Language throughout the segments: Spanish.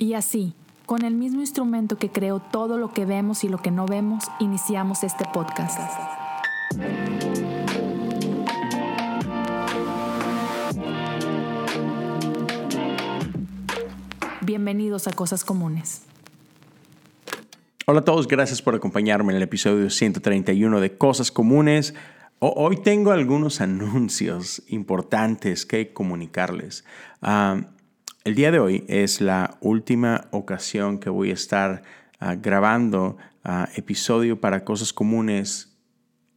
Y así, con el mismo instrumento que creó todo lo que vemos y lo que no vemos, iniciamos este podcast. Bienvenidos a Cosas Comunes. Hola a todos, gracias por acompañarme en el episodio 131 de Cosas Comunes. Hoy tengo algunos anuncios importantes que comunicarles. Ah, el día de hoy es la última ocasión que voy a estar ah, grabando ah, episodio para cosas comunes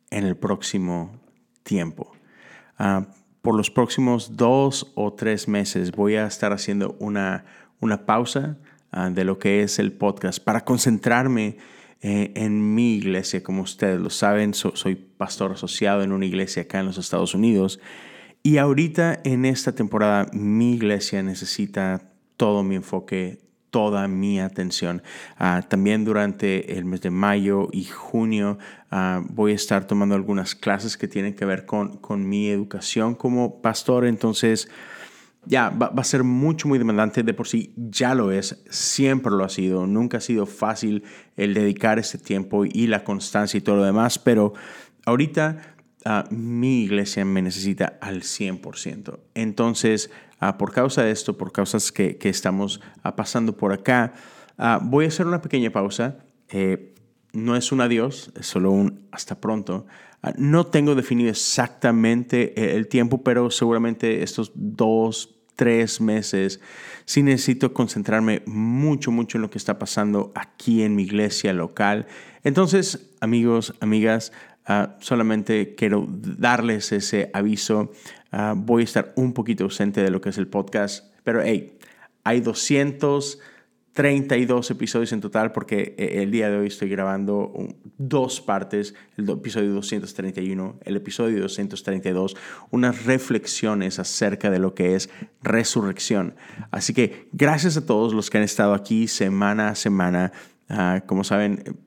en el próximo tiempo. Ah, por los próximos dos o tres meses voy a estar haciendo una, una pausa de lo que es el podcast para concentrarme eh, en mi iglesia. Como ustedes lo saben, soy pastor asociado en una iglesia acá en los Estados Unidos y ahorita en esta temporada mi iglesia necesita todo mi enfoque, toda mi atención. Ah, también durante el mes de mayo y junio ah, voy a estar tomando algunas clases que tienen que ver con, con mi educación como pastor. Entonces, ya va, a ser mucho, muy demandante. De por sí ya lo es, siempre lo ha sido. Nunca ha sido fácil el dedicar este tiempo y la constancia y todo lo demás, pero ahorita mi iglesia me necesita al 100%. Entonces, uh, por causa de esto, por causas que, que estamos uh, pasando por acá, uh, voy a hacer una pequeña pausa. Eh, no es un adiós, es solo un hasta pronto. no tengo definido exactamente eh, el tiempo, pero seguramente estos dos, tres meses, sí necesito concentrarme mucho, mucho en lo que está pasando aquí en mi iglesia local. Entonces, amigos, amigas, Ah, solamente quiero darles ese aviso. Ah, voy a estar un poquito ausente de lo que es el podcast, pero hey, hay 232 episodios en total porque eh, el día de hoy estoy grabando dos partes, el episodio 231, el episodio 232, unas reflexiones acerca de lo que es resurrección. Así que gracias a todos los que han estado aquí semana a semana. Ah, como saben,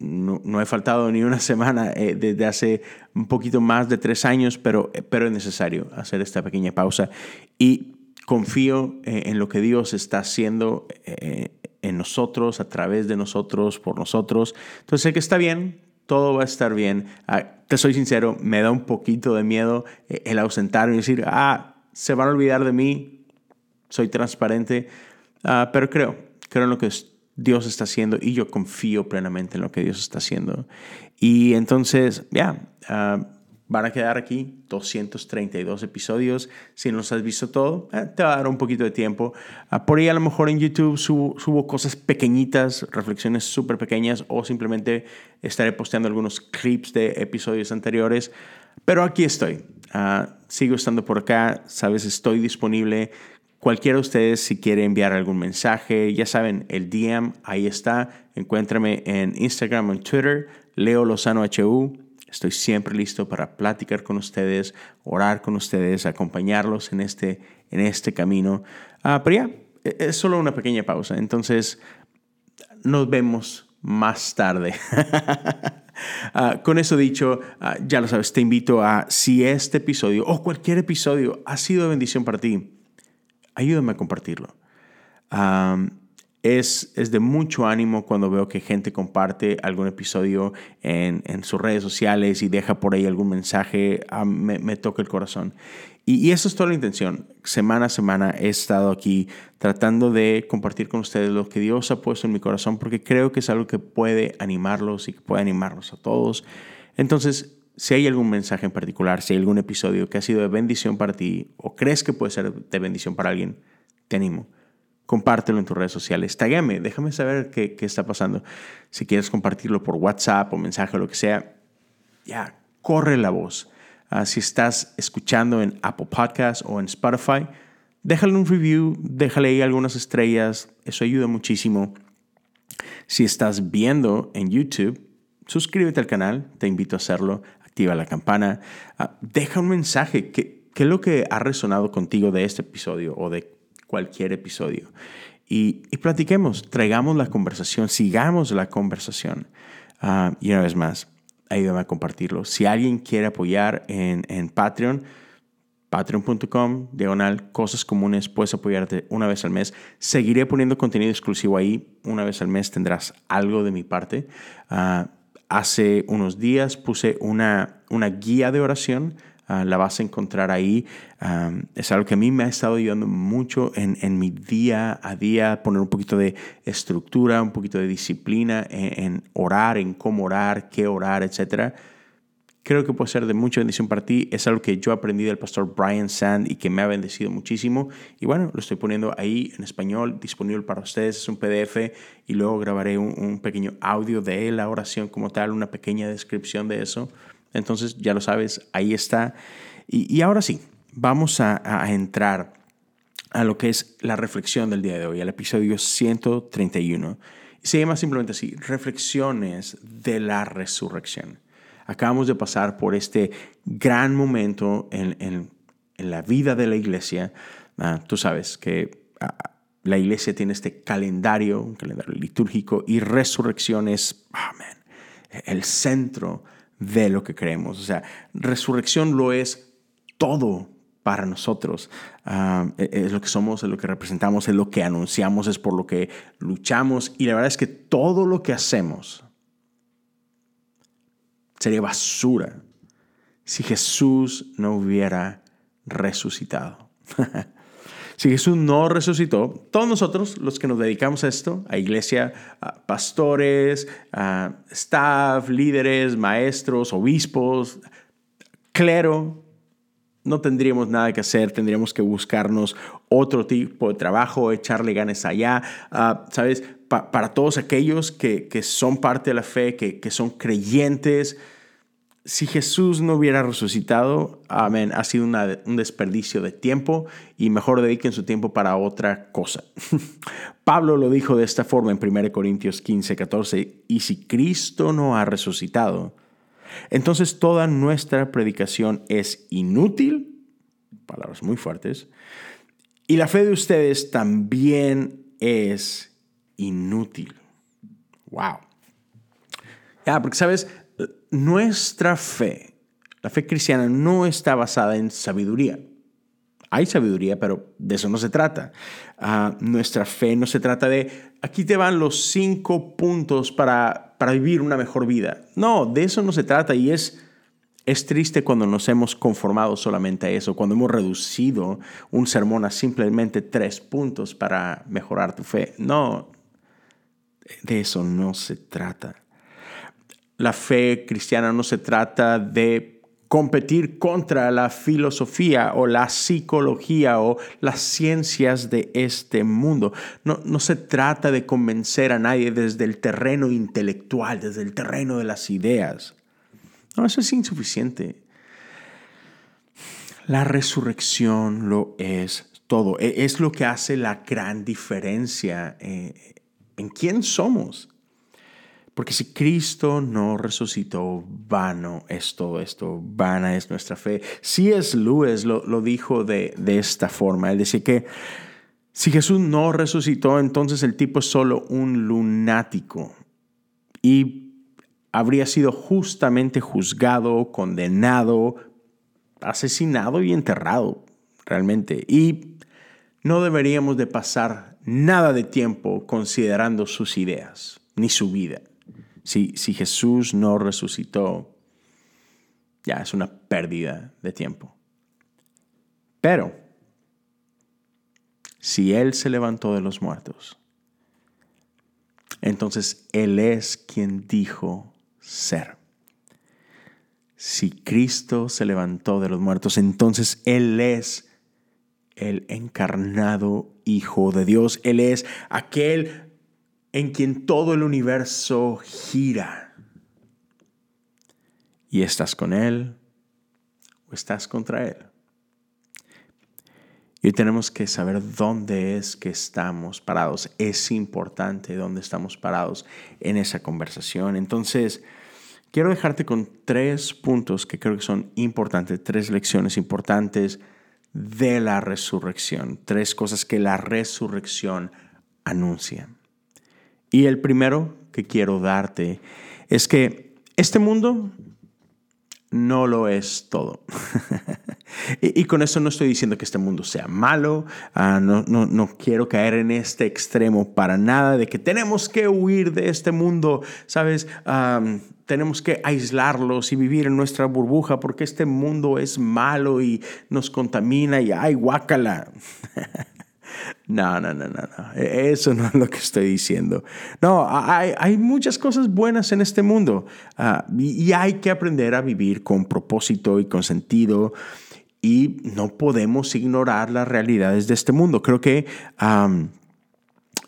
no, he faltado ni una semana eh, desde hace un poquito más de tres años, pero, eh, pero es necesario hacer esta pequeña pausa y confío eh, en lo que Dios está haciendo en nosotros, a través de nosotros, por nosotros. Entonces sé que está bien, todo va a estar bien. Ah, te soy sincero, me da un poquito de miedo el ausentarme y decir, ah, se van a olvidar de mí, soy transparente, ah, pero creo, creo en lo que es Dios está haciendo y yo confío plenamente en lo que Dios está haciendo. Y entonces, ya, ah, van a quedar aquí 232 episodios. Si no los has visto todo, eh, te va a dar un poquito de tiempo. Ah, por ahí a lo mejor en YouTube subo, cosas pequeñitas, reflexiones súper pequeñas o simplemente estaré posteando algunos clips de episodios anteriores. Pero aquí estoy. Ah, sigo estando por acá. Sabes, estoy disponible Cualquiera de ustedes, si quiere enviar algún mensaje, ya saben, el DM ahí está. Encuéntrame en Instagram o en Twitter, Leo Lozano HU. Estoy siempre listo para platicar con ustedes, orar con ustedes, acompañarlos en este, en este camino. Ah, pero ya, e, es solo una pequeña pausa. Entonces, nos vemos más tarde. Ah, con eso dicho, ah, ya lo sabes, te invito a, si este episodio o cualquier episodio ha sido de bendición para ti, ayúdame a compartirlo. es, es, de mucho ánimo cuando veo que gente comparte algún episodio en, en sus redes sociales y deja por ahí algún mensaje, ah, me, toca el corazón. Y, y, eso es toda la intención. Semana a semana he estado aquí tratando de compartir con ustedes lo que Dios ha puesto en mi corazón porque creo que es algo que puede animarlos y que puede animarlos a todos. Entonces, si hay algún mensaje en particular, si hay algún episodio que ha sido de bendición para ti o crees que puede ser de bendición para alguien, te animo. Compártelo en tus redes sociales. Taguéame, déjame saber qué, qué, está pasando. Si quieres compartirlo por WhatsApp o mensaje o lo que sea, ya, corre la voz. Uh, si estás escuchando en Apple Podcasts o en Spotify, déjale un review, déjale ahí algunas estrellas. Eso ayuda muchísimo. Si estás viendo en YouTube, suscríbete al canal, te invito a hacerlo activa la campana, ah, deja un mensaje. ¿Qué, ¿Qué, es lo que ha resonado contigo de este episodio o de cualquier episodio? Y, y platiquemos, traigamos la conversación, sigamos la conversación. Uh, y una vez más, ayúdame a compartirlo. Si alguien quiere apoyar en, en Patreon, patreon.com, diagonal, cosas comunes, puedes apoyarte una vez al mes. Seguiré poniendo contenido exclusivo ahí, una vez al mes tendrás algo de mi parte. Ah, hace unos días puse una, una guía de oración, ah, la vas a encontrar ahí. Ah, es algo que a mí me ha estado ayudando mucho en, en, mi día a día, poner un poquito de estructura, un poquito de disciplina en, en orar, en cómo orar, qué orar, etcétera creo que puede ser de mucha bendición para ti. Es algo que yo aprendí del pastor Brian Sand y que me ha bendecido muchísimo. Y bueno, lo estoy poniendo ahí en español, disponible para ustedes. Es un PDF y luego grabaré un, pequeño audio de la oración como tal, una pequeña descripción de eso. Entonces, ya lo sabes, ahí está. Y, ahora sí, vamos a, a entrar a lo que es la reflexión del día de hoy, al episodio 131. Se llama simplemente así, reflexiones de la resurrección. Acabamos de pasar por este gran momento en, la vida de la iglesia. Ah, tú sabes que ah, la iglesia tiene este calendario, un calendario litúrgico, y resurrección es el centro de lo que creemos. O sea, resurrección lo es todo para nosotros. E, es lo que somos, es lo que representamos, es lo que anunciamos, es por lo que luchamos. Y la verdad es que todo lo que hacemos sería basura si Jesús no hubiera resucitado. si Jesús no resucitó, todos nosotros, los que nos dedicamos a esto, a iglesia, pastores, staff, líderes, maestros, obispos, clero, no tendríamos nada que hacer, tendríamos que buscarnos otro tipo de trabajo, echarle ganas allá, ah, ¿sabes? para todos aquellos que, son parte de la fe, que, que son creyentes, si Jesús no hubiera resucitado, amén, ha sido un desperdicio de tiempo y mejor dediquen su tiempo para otra cosa. Pablo lo dijo de esta forma en 1 Corintios 15, 14, y si Cristo no ha resucitado, entonces toda nuestra predicación es inútil, palabras muy fuertes, y la fe de ustedes también es inútil. Wow. Ya, porque sabes, nuestra fe, la fe cristiana, no está basada en sabiduría. Hay sabiduría, pero de eso no se trata. Ah, nuestra fe no se trata de, aquí te van los cinco puntos para, para vivir una mejor vida. No, de eso no se trata y es, es triste cuando nos hemos conformado solamente a eso, cuando hemos reducido un sermón a simplemente tres puntos para mejorar tu fe. No, de eso no se trata. La fe cristiana no se trata de competir contra la filosofía o la psicología o las ciencias de este mundo. No, no, se trata de convencer a nadie desde el terreno intelectual, desde el terreno de las ideas. No, eso es insuficiente. La resurrección lo es todo. E, es lo que hace la gran diferencia eh, en quién somos. Porque si Cristo no resucitó, vano es todo esto, vana es nuestra fe. Si es Lewis lo, lo dijo de, de, esta forma. Él decía que si Jesús no resucitó, entonces el tipo es solo un lunático y habría sido justamente juzgado, condenado, asesinado y enterrado realmente. Y no deberíamos de pasar nada de tiempo considerando sus ideas ni su vida. Si, Jesús no resucitó, ya es una pérdida de tiempo. Pero, si Él se levantó de los muertos, entonces Él es quien dijo ser. Si Cristo se levantó de los muertos, entonces Él es el encarnado Hijo de Dios. Él es aquel en quien todo el universo gira. Y estás con Él o estás contra Él. Y tenemos que saber dónde es que estamos parados. Es importante dónde estamos parados en esa conversación. Entonces, quiero dejarte con tres puntos que creo que son importantes, tres lecciones importantes de la resurrección, tres cosas que la resurrección anuncia. Y el primero que quiero darte es que este mundo no lo es todo. Y, con eso no estoy diciendo que este mundo sea malo, ah, no, no, no, quiero caer en este extremo para nada de que tenemos que huir de este mundo, ¿sabes? tenemos que aislarlos y vivir en nuestra burbuja porque este mundo es malo y nos contamina y ay, guácala. No, no, no, no, no. E, eso no es lo que estoy diciendo. No, hay, muchas cosas buenas en este mundo ah, y, hay que aprender a vivir con propósito y con sentido y no podemos ignorar las realidades de este mundo. Creo que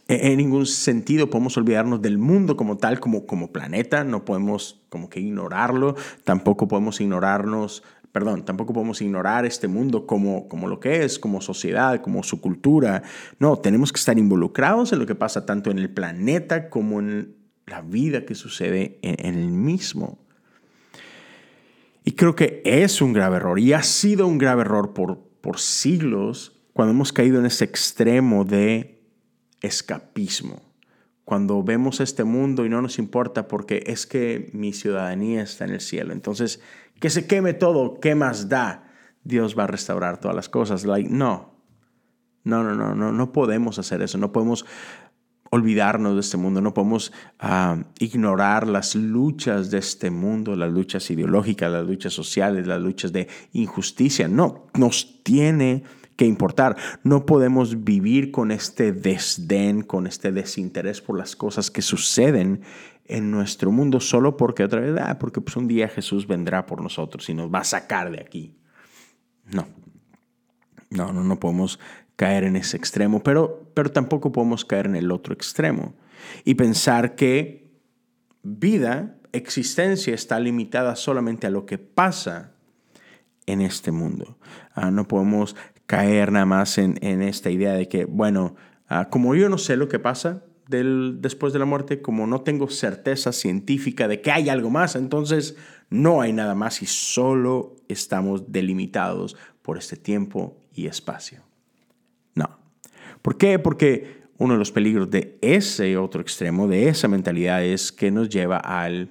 e, en ningún sentido podemos olvidarnos del mundo como tal, como, como planeta, no podemos como que ignorarlo, tampoco podemos ignorarnos, perdón, tampoco podemos ignorar este mundo como, como lo que es, como sociedad, como su cultura. No, tenemos que estar involucrados en lo que pasa tanto en el planeta como en la vida que sucede en el mismo. Y creo que es un grave error y ha sido un grave error por, por siglos cuando hemos caído en ese extremo de escapismo. Cuando vemos este mundo y no nos importa porque es que mi ciudadanía está en el cielo. Entonces, que se queme todo, ¿qué más da? Dios va a restaurar todas las cosas. Like, no, no, no, no, no, podemos hacer eso. No podemos olvidarnos de este mundo, no podemos ah, ignorar las luchas de este mundo, las luchas ideológicas, las luchas sociales, las luchas de injusticia. No, nos tiene que importar. No podemos vivir con este desdén, con este desinterés por las cosas que suceden en nuestro mundo solo porque otra vez, ah, porque pues un día Jesús vendrá por nosotros y nos va a sacar de aquí. No, no, no, no podemos caer en ese extremo, pero, pero tampoco podemos caer en el otro extremo y pensar que vida, existencia está limitada solamente a lo que pasa en este mundo. Ah, no podemos caer nada más en, esta idea de que, bueno, ah, como yo no sé lo que pasa después de la muerte, como no tengo certeza científica de que hay algo más, entonces no hay nada más y solo estamos delimitados por este tiempo y espacio. ¿Por qué? Porque uno de los peligros de ese otro extremo, de esa mentalidad, es que nos lleva al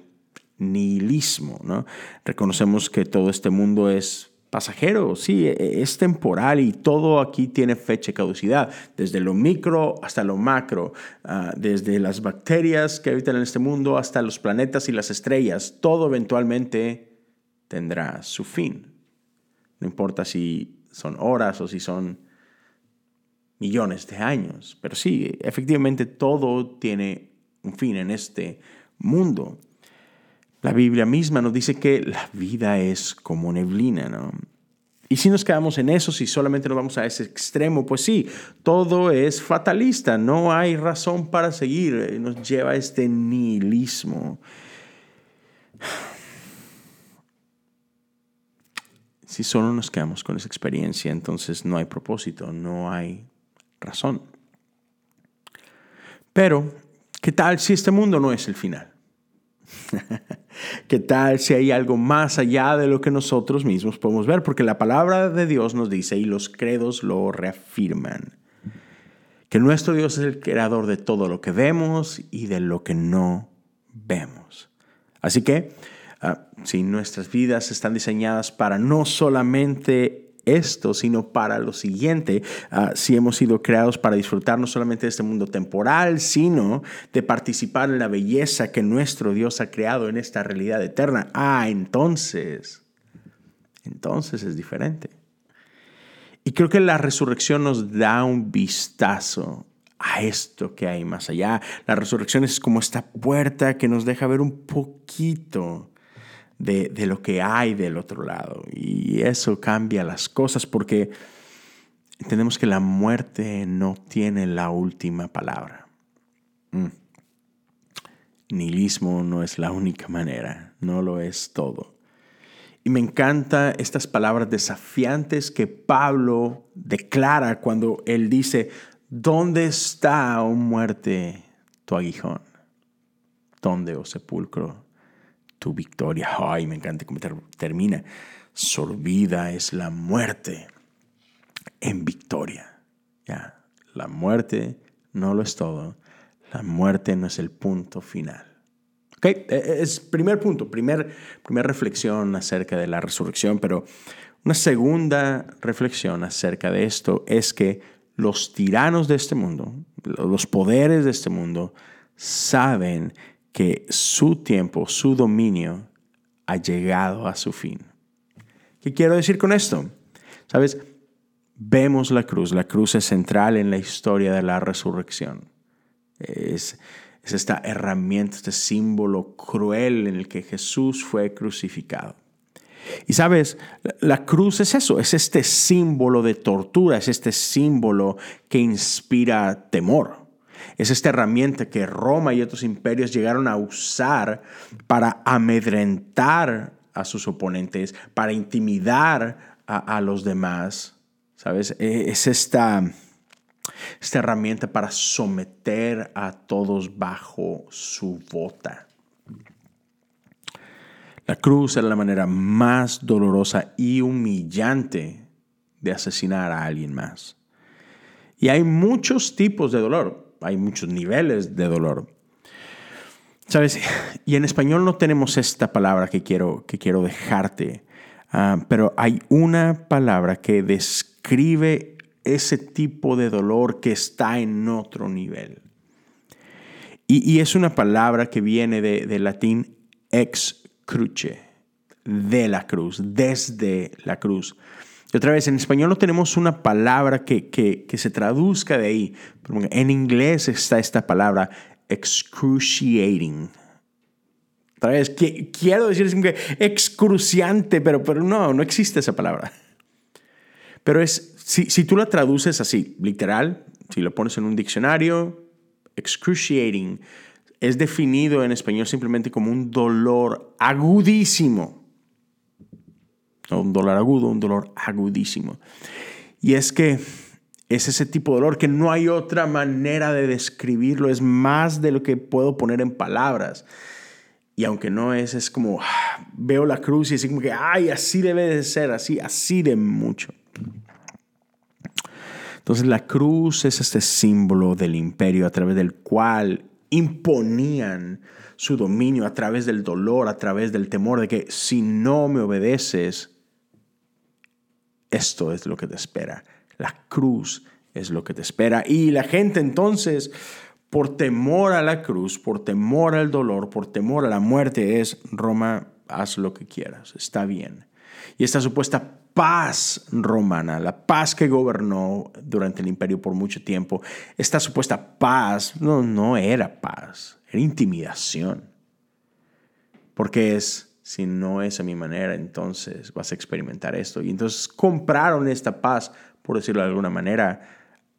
nihilismo. ¿no? Reconocemos que todo este mundo es pasajero, sí, e, e, es temporal y todo aquí tiene fecha de caducidad, desde lo micro hasta lo macro, ah, desde las bacterias que habitan en este mundo hasta los planetas y las estrellas, todo eventualmente tendrá su fin. No importa si son horas o si son millones de años. Pero sí, efectivamente todo tiene un fin en este mundo. La Biblia misma nos dice que la vida es como neblina, ¿no? Y si nos quedamos en eso, si solamente nos vamos a ese extremo, pues sí, todo es fatalista, no hay razón para seguir, eh, nos lleva a este nihilismo. Si solo nos quedamos con esa experiencia, entonces no hay propósito, no hay razón. Pero, ¿qué tal si este mundo no es el final? ¿Qué tal si hay algo más allá de lo que nosotros mismos podemos ver? Porque la palabra de Dios nos dice y los credos lo reafirman. Que nuestro Dios es el creador de todo lo que vemos y de lo que no vemos. Así que, ah, si nuestras vidas están diseñadas para no solamente esto, sino para lo siguiente. Ah, si hemos sido creados para disfrutar no solamente de este mundo temporal, sino de participar en la belleza que nuestro Dios ha creado en esta realidad eterna. Ah, entonces, entonces es diferente. Y creo que la resurrección nos da un vistazo a esto que hay más allá. La resurrección es como esta puerta que nos deja ver un poquito de, lo que hay del otro lado. Y eso cambia las cosas porque entendemos que la muerte no tiene la última palabra. Mm. Nihilismo no es la única manera, no lo es todo. Y me encanta estas palabras desafiantes que Pablo declara cuando él dice, ¿dónde está, oh muerte, tu aguijón? ¿Dónde, oh sepulcro, tu victoria. Ay, me encanta cómo termina. Sorbida es la muerte en victoria. Ya, la muerte no lo es todo. La muerte no es el punto final. Ok, e, e, es primer punto, primer, primera reflexión acerca de la resurrección, pero Una segunda reflexión acerca de esto es que los tiranos de este mundo, los poderes de este mundo, saben que su tiempo, su dominio ha llegado a su fin. ¿Qué quiero decir con esto? Sabes, vemos la cruz. La cruz es central en la historia de la resurrección. Es, es esta herramienta, este símbolo cruel en el que Jesús fue crucificado. Y sabes, la cruz es eso, es este símbolo de tortura, es este símbolo que inspira temor. Es esta herramienta que Roma y otros imperios llegaron a usar para amedrentar a sus oponentes, para intimidar a, los demás. ¿Sabes? E, es esta, esta herramienta para someter a todos bajo su bota. La cruz era la manera más dolorosa y humillante de asesinar a alguien más. Y hay muchos tipos de dolor, hay muchos niveles de dolor. ¿Sabes? Y en español no tenemos esta palabra que quiero, que quiero dejarte, ah, pero hay una palabra que describe ese tipo de dolor que está en otro nivel. Y, es una palabra que viene de, de latín ex cruce, de la cruz, desde la cruz. Y otra vez, en español no tenemos una palabra que, que, que se traduzca de ahí. En inglés está esta palabra excruciating. Otra vez, quiero decir que excruciante, pero, pero no, no existe esa palabra. Pero es, si, si tú la traduces así, literal, si lo pones en un diccionario, excruciating es definido en español simplemente como un dolor agudísimo. Un dolor agudo, un dolor agudísimo. Y es que es ese tipo de dolor que no hay otra manera de describirlo, es más de lo que puedo poner en palabras. Y aunque no es, es como, ah, veo la cruz y es como que, ay, así debe de ser, así, así de mucho. Entonces la cruz es este símbolo del imperio a través del cual imponían su dominio a través del dolor, a través del temor de que si no me obedeces, esto es lo que te espera. La cruz es lo que te espera. Y la gente entonces, por temor a la cruz, por temor al dolor, por temor a la muerte, es Roma, haz lo que quieras, está bien. Y esta supuesta paz romana, la paz que gobernó durante el imperio por mucho tiempo, esta supuesta paz no, no era paz, era intimidación. Porque es, si no es a mi manera, entonces vas a experimentar esto. Y entonces compraron esta paz, por decirlo de alguna manera,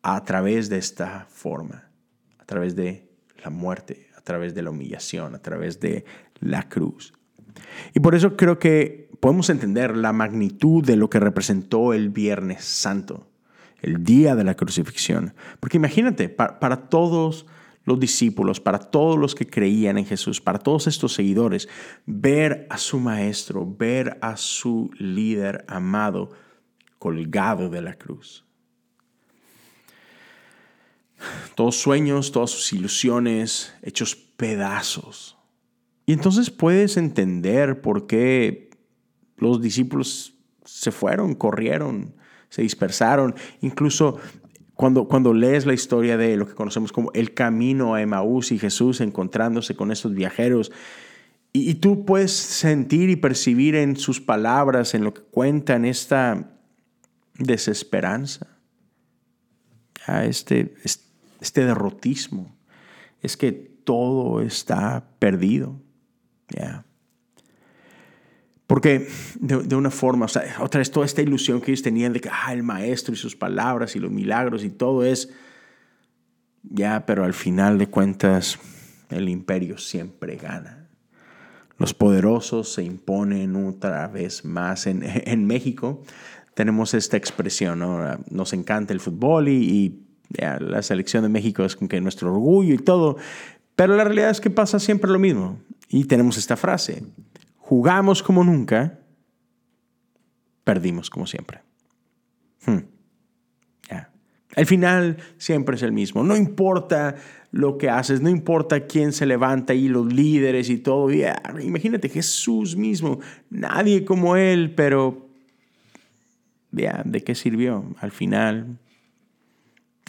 a través de esta forma, a través de la muerte, a través de la humillación, a través de la cruz. Y por eso creo que podemos entender la magnitud de lo que representó el Viernes Santo, el día de la crucifixión. Porque imagínate, para, todos los discípulos, para todos los que creían en Jesús, para todos estos seguidores, ver a su maestro, ver a su líder amado colgado de la cruz. Todos sueños, todas sus ilusiones hechos pedazos. Y entonces puedes entender por qué los discípulos se fueron, corrieron, se dispersaron. Incluso cuando, cuando lees la historia de lo que conocemos como el camino a Emaús y Jesús encontrándose con estos viajeros, y, tú puedes sentir y percibir en sus palabras, en lo que cuentan, esta desesperanza, este, este derrotismo. Es que todo está perdido. ya porque de, una forma, o sea, otra vez toda esta ilusión que ellos tenían de que ah, el maestro y sus palabras y los milagros y todo es, ya, pero al final de cuentas el imperio siempre gana. Los poderosos se imponen otra vez más. En, México tenemos esta expresión, ¿no? nos encanta el fútbol y, la selección de México es como que nuestro orgullo y todo, pero la realidad es que pasa siempre lo mismo. Y tenemos esta frase, jugamos como nunca, perdimos como siempre. Hmm. El final siempre es el mismo. No importa lo que haces, no importa quién se levanta y los líderes y todo. imagínate Jesús mismo, nadie como Él, pero ¿de qué sirvió? Al final,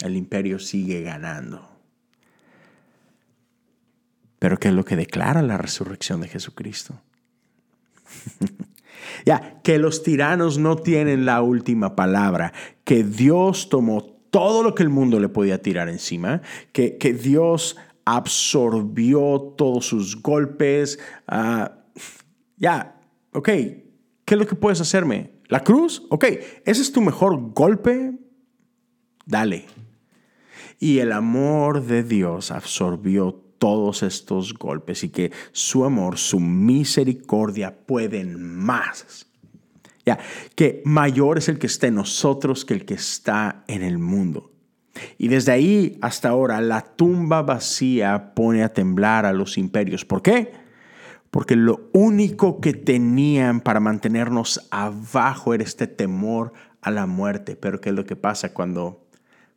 el imperio sigue ganando. Pero ¿qué es lo que declara la resurrección de Jesucristo? ya, que los tiranos no tienen la última palabra, que Dios tomó todo lo que el mundo le podía tirar encima, que, que Dios absorbió todos sus golpes. Ah, ya, ok, ¿qué es lo que puedes hacerme? ¿La cruz? Ok, ese es tu mejor golpe. Dale. Y el amor de Dios absorbió todos estos golpes y que su amor, su misericordia pueden más. Ya, que mayor es el que está en nosotros que el que está en el mundo. Y desde ahí hasta ahora la tumba vacía pone a temblar a los imperios. ¿Por qué? Porque lo único que tenían para mantenernos abajo era este temor a la muerte. Pero ¿qué es lo que pasa cuando,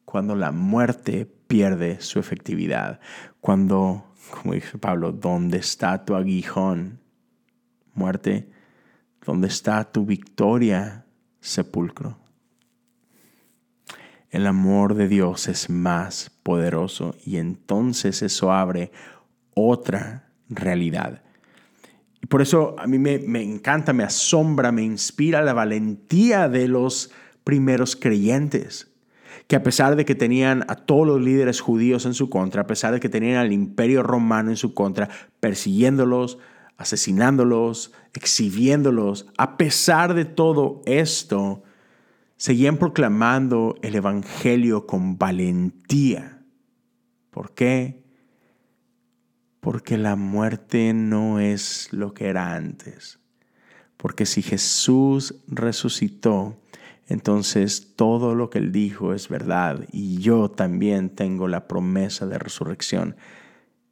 cuando la muerte pierde su efectividad? Cuando, como dice Pablo, ¿dónde está tu aguijón? Muerte, ¿dónde está tu victoria? Sepulcro. El amor de Dios es más poderoso y entonces eso abre otra realidad. Y por eso a mí me, me encanta, me asombra, me inspira la valentía de los primeros creyentes que a pesar de que tenían a todos los líderes judíos en su contra, a pesar de que tenían al imperio romano en su contra, persiguiéndolos, asesinándolos, exhibiéndolos, a pesar de todo esto, seguían proclamando el Evangelio con valentía. ¿Por qué? Porque la muerte no es lo que era antes. Porque si Jesús resucitó, entonces todo lo que él dijo es verdad y yo también tengo la promesa de resurrección.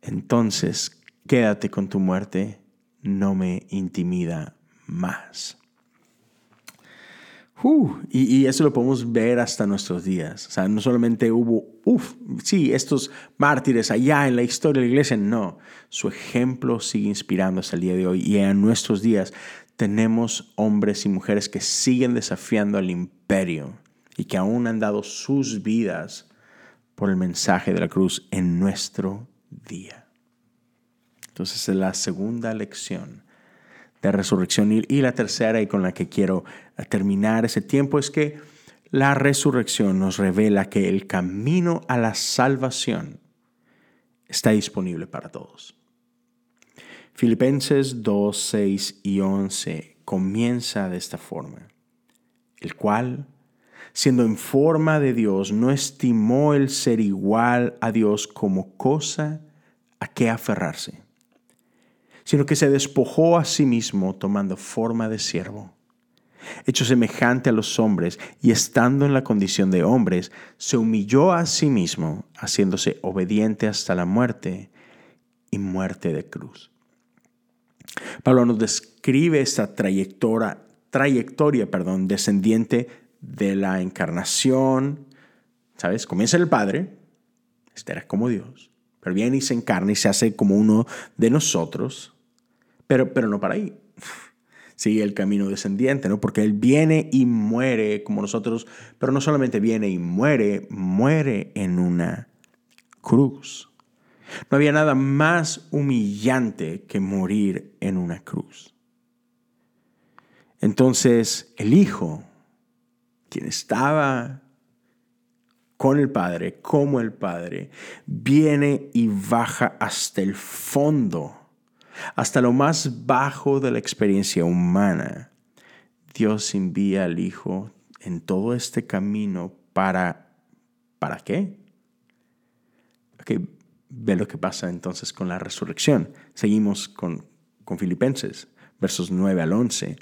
Entonces, quédate con tu muerte, no me intimida más. Uh, y, eso lo podemos ver hasta nuestros días. O sea, no solamente hubo, uff, sí, estos mártires allá en la historia de la iglesia, no. Su ejemplo sigue inspirando hasta el día de hoy. Y en nuestros días tenemos hombres y mujeres que siguen desafiando al imperio y que aún han dado sus vidas por el mensaje de la cruz en nuestro día. Entonces es la segunda lección de resurrección y la tercera y con la que quiero terminar ese tiempo es que la resurrección nos revela que el camino a la salvación está disponible para todos. Filipenses 2, 6 y 11 comienza de esta forma, el cual, siendo en forma de Dios, no estimó el ser igual a Dios como cosa a que aferrarse, sino que se despojó a sí mismo tomando forma de siervo, hecho semejante a los hombres y estando en la condición de hombres, se humilló a sí mismo, haciéndose obediente hasta la muerte y muerte de cruz. Pablo nos describe esta trayectoria, trayectoria perdón, descendiente de la encarnación. ¿Sabes? Comienza el Padre, este era como Dios, pero viene y se encarna y se hace como uno de nosotros, pero, pero no para ahí. Sigue el camino descendiente, ¿no? Porque Él viene y muere como nosotros, pero no solamente viene y muere, muere en una cruz. No había nada más humillante que morir en una cruz. Entonces el Hijo, quien estaba con el Padre, como el Padre, viene y baja hasta el fondo, hasta lo más bajo de la experiencia humana. Dios envía al Hijo en todo este camino para... ¿Para qué? Okay, Ve lo que pasa entonces con la resurrección. Seguimos con, con Filipenses, versos 9 al 11.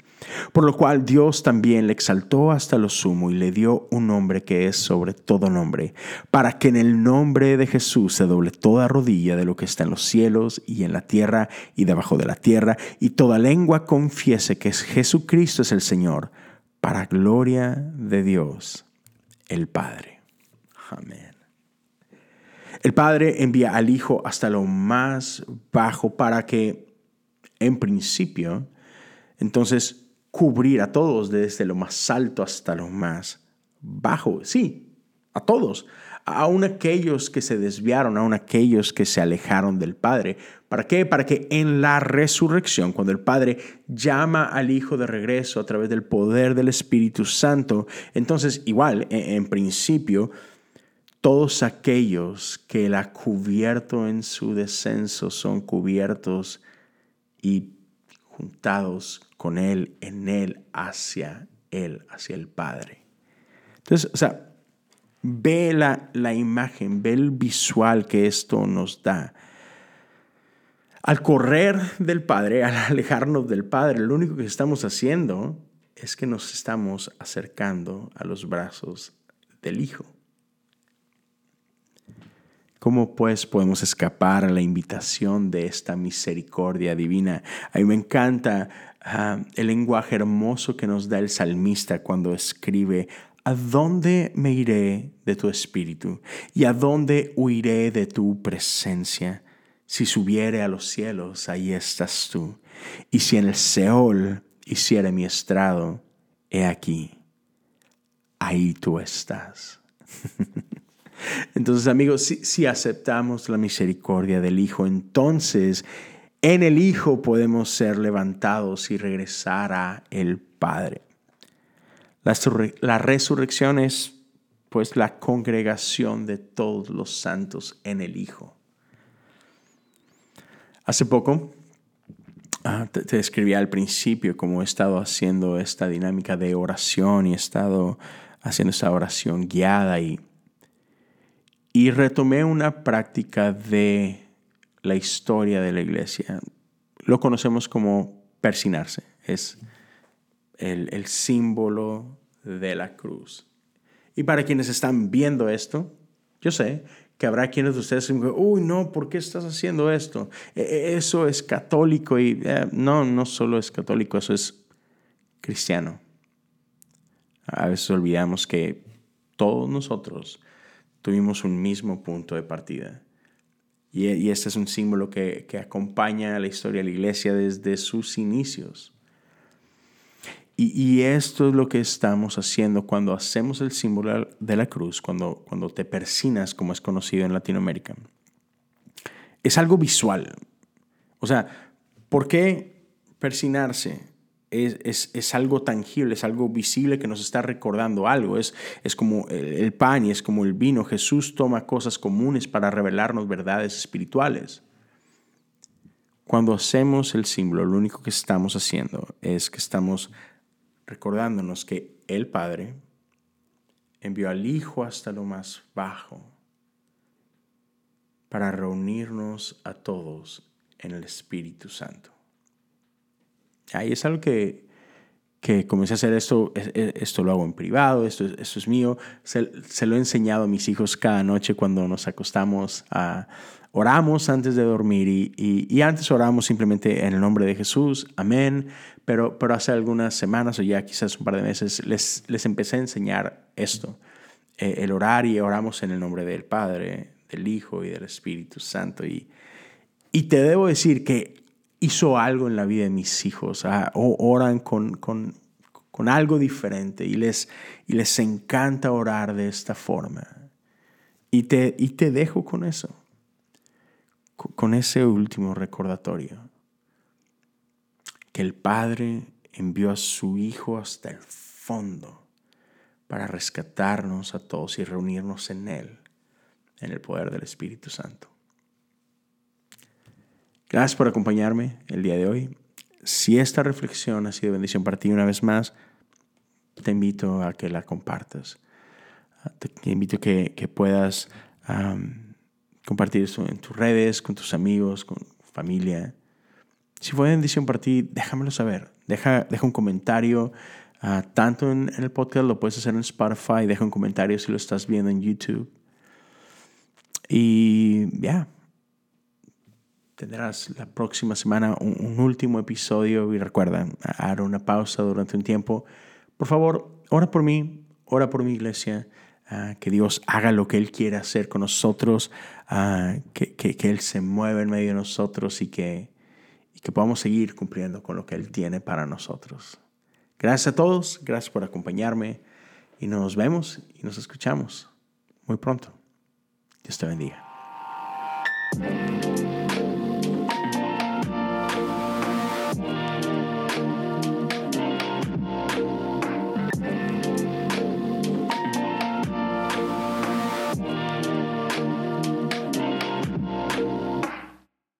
Por lo cual Dios también le exaltó hasta lo sumo y le dio un nombre que es sobre todo nombre, para que en el nombre de Jesús se doble toda rodilla de lo que está en los cielos y en la tierra y debajo de la tierra, y toda lengua confiese que Jesucristo es el Señor, para gloria de Dios el Padre. Amén. El Padre envía al Hijo hasta lo más bajo para que, en principio, entonces cubrir a todos desde lo más alto hasta lo más bajo. Sí, a todos. Aún aquellos que se desviaron, aún aquellos que se alejaron del Padre. ¿Para qué? Para que en la resurrección, cuando el Padre llama al Hijo de regreso a través del poder del Espíritu Santo, entonces igual, en, en principio, todos aquellos que Él ha cubierto en su descenso son cubiertos y juntados con Él, en Él, hacia Él, hacia el Padre. Entonces, o sea, ve la, la imagen, ve el visual que esto nos da. Al correr del Padre, al alejarnos del Padre, lo único que estamos haciendo es que nos estamos acercando a los brazos del Hijo. ¿Cómo pues podemos escapar a la invitación de esta misericordia divina? A mí me encanta ah, el lenguaje hermoso que nos da el salmista cuando escribe, ¿a dónde me iré de tu espíritu? ¿Y a dónde huiré de tu presencia? Si subiere a los cielos, ahí estás tú. Y si en el Seol hiciere mi estrado, he aquí, ahí tú estás. Entonces, amigos, si, aceptamos la misericordia del Hijo, entonces en el Hijo podemos ser levantados y regresar a el Padre. La, resurrección es pues la congregación de todos los santos en el Hijo. Hace poco ah, te, te, escribí al principio cómo he estado haciendo esta dinámica de oración y he estado haciendo esta oración guiada y y retomé una práctica de la historia de la iglesia. Lo conocemos como persinarse. Es el, símbolo de la cruz. Y para quienes están viendo esto, yo sé que habrá quienes de ustedes dicen, uy, no, ¿por qué estás haciendo esto? E, e, eso es católico y eh, no, no solo es católico, eso es cristiano. A veces olvidamos que todos nosotros tuvimos un mismo punto de partida. Y, este es un símbolo que, acompaña a la historia de la iglesia desde sus inicios. Y, esto es lo que estamos haciendo cuando hacemos el símbolo de la cruz, cuando, cuando te persinas, como es conocido en Latinoamérica. Es algo visual. O sea, ¿por qué persinarse? Es, algo tangible, es algo visible que nos está recordando algo. Es, es como el, pan y es como el vino. Jesús toma cosas comunes para revelarnos verdades espirituales. Cuando hacemos el símbolo, lo único que estamos haciendo es que estamos recordándonos que el Padre envió al Hijo hasta lo más bajo para reunirnos a todos en el Espíritu Santo. Ahí es algo que, que comencé a hacer esto, esto lo hago en privado, esto, esto es mío. Se, lo he enseñado a mis hijos cada noche cuando nos acostamos. A, oramos antes de dormir y, y, antes oramos simplemente en el nombre de Jesús, amén. Pero, pero hace algunas semanas o ya quizás un par de meses les, les empecé a enseñar esto, eh, el orar y oramos en el nombre del Padre, del Hijo y del Espíritu Santo. Y, y te debo decir que hizo algo en la vida de mis hijos, ah, oran con, con, con, algo diferente y les, y les encanta orar de esta forma. Y te, y te dejo con eso, con ese último recordatorio, que el Padre envió a su Hijo hasta el fondo para rescatarnos a todos y reunirnos en Él, en el poder del Espíritu Santo. Gracias por acompañarme el día de hoy. Si esta reflexión ha sido bendición para ti una vez más, te invito a que la compartas. Te invito a que, puedas compartir esto en tus redes, con tus amigos, con familia. Si fue bendición para ti, déjamelo saber. Deja, deja un comentario. Ah, tanto en, el podcast lo puedes hacer en Spotify. Deja un comentario si lo estás viendo en YouTube. Y ya, tendrás la próxima semana un, último episodio y recuerda, haré una pausa durante un tiempo. Por favor, ora por mí, ora por mi iglesia, ah, que Dios haga lo que Él quiere hacer con nosotros, ah, que, que, Él se mueva en medio de nosotros y que, y que podamos seguir cumpliendo con lo que Él tiene para nosotros. Gracias a todos, gracias por acompañarme y nos vemos y nos escuchamos muy pronto. Dios te bendiga.